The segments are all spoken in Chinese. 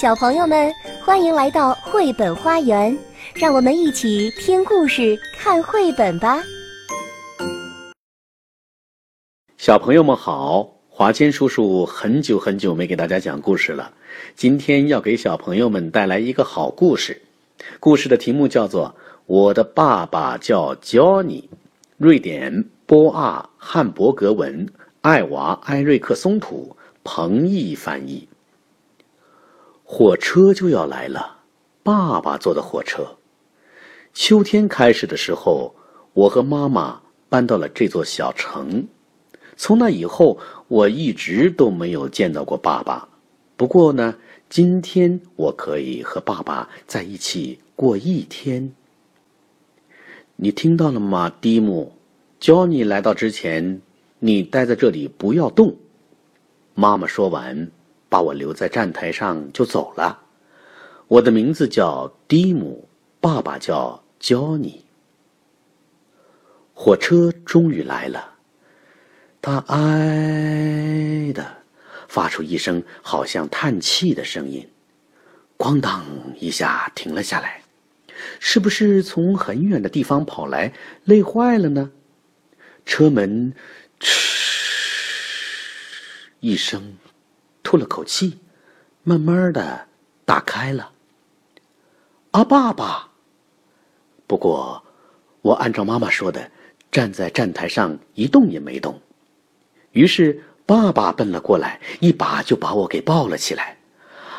小朋友们，欢迎来到绘本花园，让我们一起听故事、看绘本吧。小朋友们好，华坚叔叔很久很久没给大家讲故事了，今天要给小朋友们带来一个好故事。故事的题目叫做《我的爸爸叫 Johnny》，瑞典波阿汉伯格文，艾娃埃瑞克松图，彭毅翻译。火车就要来了，爸爸坐的火车。秋天开始的时候，我和妈妈搬到了这座小城。从那以后，我一直都没有见到过爸爸。不过呢，今天我可以和爸爸在一起过一天。你听到了吗，蒂姆？教你来到之前，你待在这里不要动。妈妈说完。把我留在站台上就走了。我的名字叫蒂姆，爸爸叫焦尼。火车终于来了，它哀的发出一声好像叹气的声音，咣当一下停了下来。是不是从很远的地方跑来，累坏了呢？车门嗤一声。吐了口气，慢慢的打开了。啊，爸爸！不过，我按照妈妈说的，站在站台上一动也没动。于是，爸爸奔了过来，一把就把我给抱了起来。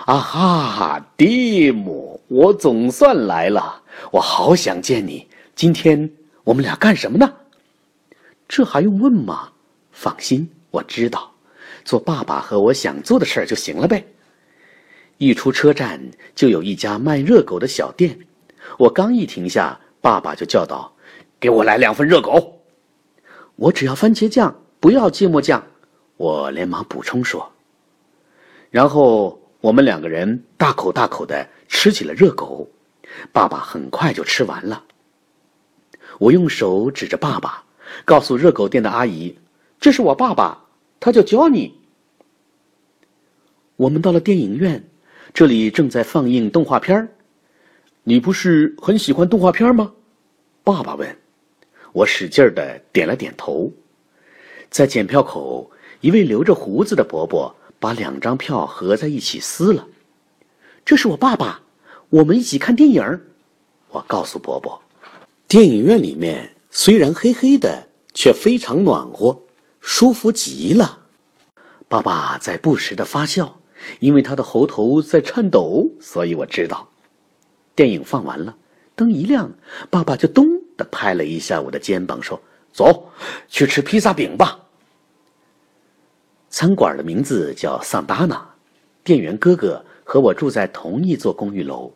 啊哈，蒂姆，我总算来了！我好想见你。今天我们俩干什么呢？这还用问吗？放心，我知道。做爸爸和我想做的事儿就行了呗。一出车站就有一家卖热狗的小店，我刚一停下，爸爸就叫道：“给我来两份热狗。”我只要番茄酱，不要芥末酱。我连忙补充说。然后我们两个人大口大口的吃起了热狗，爸爸很快就吃完了。我用手指着爸爸，告诉热狗店的阿姨：“这是我爸爸。”他叫 Johnny。我们到了电影院，这里正在放映动画片你不是很喜欢动画片吗？爸爸问。我使劲的点了点头。在检票口，一位留着胡子的伯伯把两张票合在一起撕了。这是我爸爸，我们一起看电影我告诉伯伯。电影院里面虽然黑黑的，却非常暖和。舒服极了，爸爸在不时的发笑，因为他的喉头在颤抖，所以我知道。电影放完了，灯一亮，爸爸就咚的拍了一下我的肩膀，说：“走，去吃披萨饼吧。”餐馆的名字叫桑达纳，店员哥哥和我住在同一座公寓楼。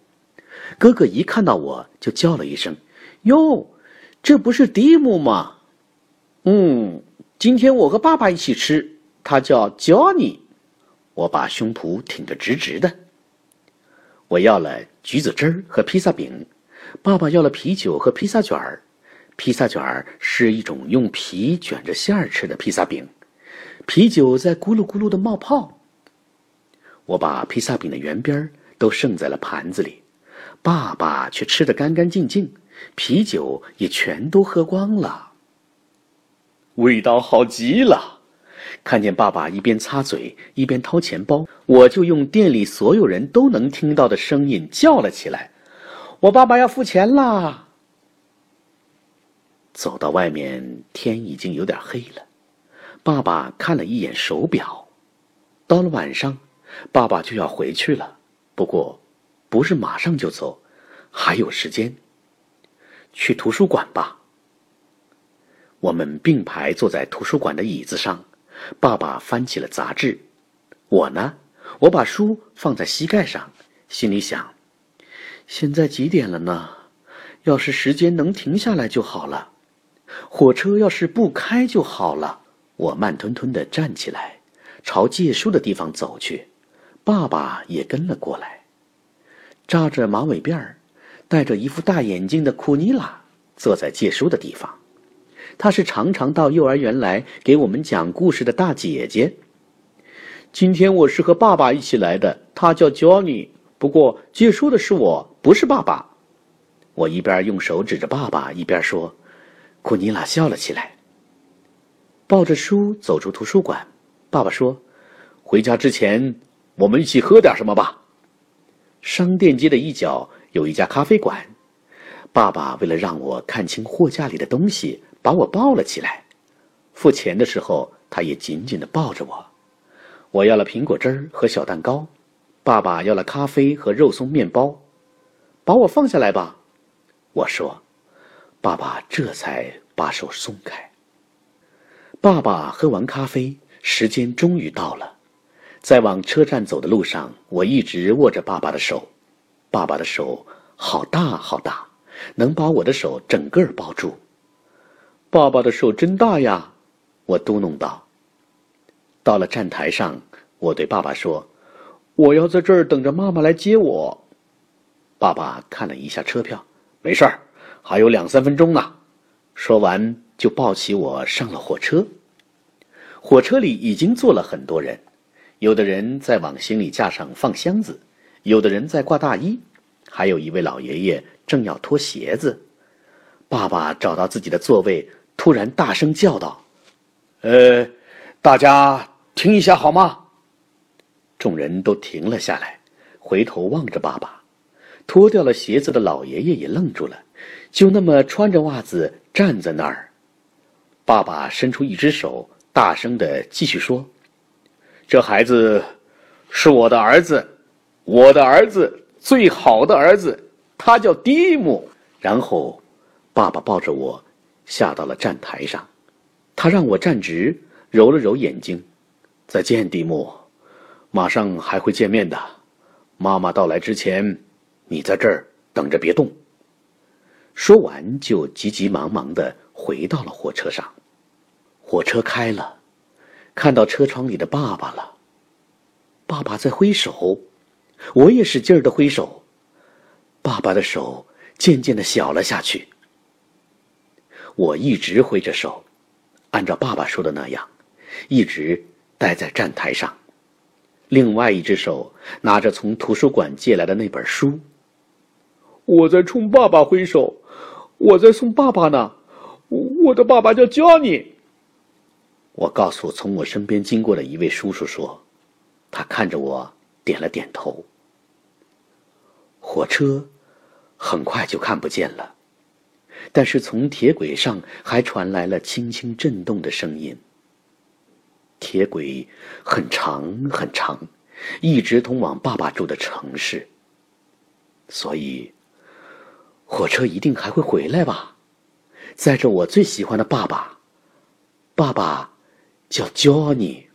哥哥一看到我就叫了一声：“哟，这不是蒂姆吗？”嗯。今天我和爸爸一起吃，他叫 Johnny。我把胸脯挺得直直的。我要了橘子汁儿和披萨饼，爸爸要了啤酒和披萨卷儿。披萨卷儿是一种用皮卷着馅儿吃的披萨饼，啤酒在咕噜咕噜的冒泡。我把披萨饼的圆边儿都剩在了盘子里，爸爸却吃得干干净净，啤酒也全都喝光了。味道好极了！看见爸爸一边擦嘴一边掏钱包，我就用店里所有人都能听到的声音叫了起来：“我爸爸要付钱啦！”走到外面，天已经有点黑了。爸爸看了一眼手表，到了晚上，爸爸就要回去了。不过，不是马上就走，还有时间。去图书馆吧。我们并排坐在图书馆的椅子上，爸爸翻起了杂志，我呢，我把书放在膝盖上，心里想：现在几点了呢？要是时间能停下来就好了，火车要是不开就好了。我慢吞吞地站起来，朝借书的地方走去，爸爸也跟了过来。扎着马尾辫儿、戴着一副大眼镜的库尼拉坐在借书的地方。她是常常到幼儿园来给我们讲故事的大姐姐。今天我是和爸爸一起来的，他叫 Johnny。不过借书的是我，不是爸爸。我一边用手指着爸爸，一边说。库尼拉笑了起来，抱着书走出图书馆。爸爸说：“回家之前，我们一起喝点什么吧。”商店街的一角有一家咖啡馆。爸爸为了让我看清货架里的东西，把我抱了起来。付钱的时候，他也紧紧地抱着我。我要了苹果汁儿和小蛋糕，爸爸要了咖啡和肉松面包。把我放下来吧，我说。爸爸这才把手松开。爸爸喝完咖啡，时间终于到了。在往车站走的路上，我一直握着爸爸的手。爸爸的手好大好大，能把我的手整个抱住。爸爸的手真大呀，我嘟哝道。到了站台上，我对爸爸说：“我要在这儿等着妈妈来接我。”爸爸看了一下车票，没事儿。还有两三分钟呢，说完就抱起我上了火车。火车里已经坐了很多人，有的人在往行李架上放箱子，有的人在挂大衣，还有一位老爷爷正要脱鞋子。爸爸找到自己的座位，突然大声叫道：“呃，大家停一下好吗？”众人都停了下来，回头望着爸爸。脱掉了鞋子的老爷爷也愣住了。就那么穿着袜子站在那儿，爸爸伸出一只手，大声的继续说：“这孩子是我的儿子，我的儿子，最好的儿子，他叫蒂姆。”然后，爸爸抱着我下到了站台上，他让我站直，揉了揉眼睛：“再见，蒂姆，马上还会见面的。妈妈到来之前，你在这儿等着，别动。”说完，就急急忙忙的回到了火车上。火车开了，看到车窗里的爸爸了。爸爸在挥手，我也使劲儿的挥手。爸爸的手渐渐的小了下去。我一直挥着手，按照爸爸说的那样，一直待在站台上。另外一只手拿着从图书馆借来的那本书。我在冲爸爸挥手。我在送爸爸呢，我的爸爸叫加尼。我告诉从我身边经过的一位叔叔说，他看着我点了点头。火车很快就看不见了，但是从铁轨上还传来了轻轻震动的声音。铁轨很长很长，一直通往爸爸住的城市，所以。火车一定还会回来吧，载着我最喜欢的爸爸。爸爸叫 Johnny。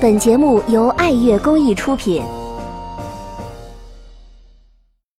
本节目由爱乐公益出品。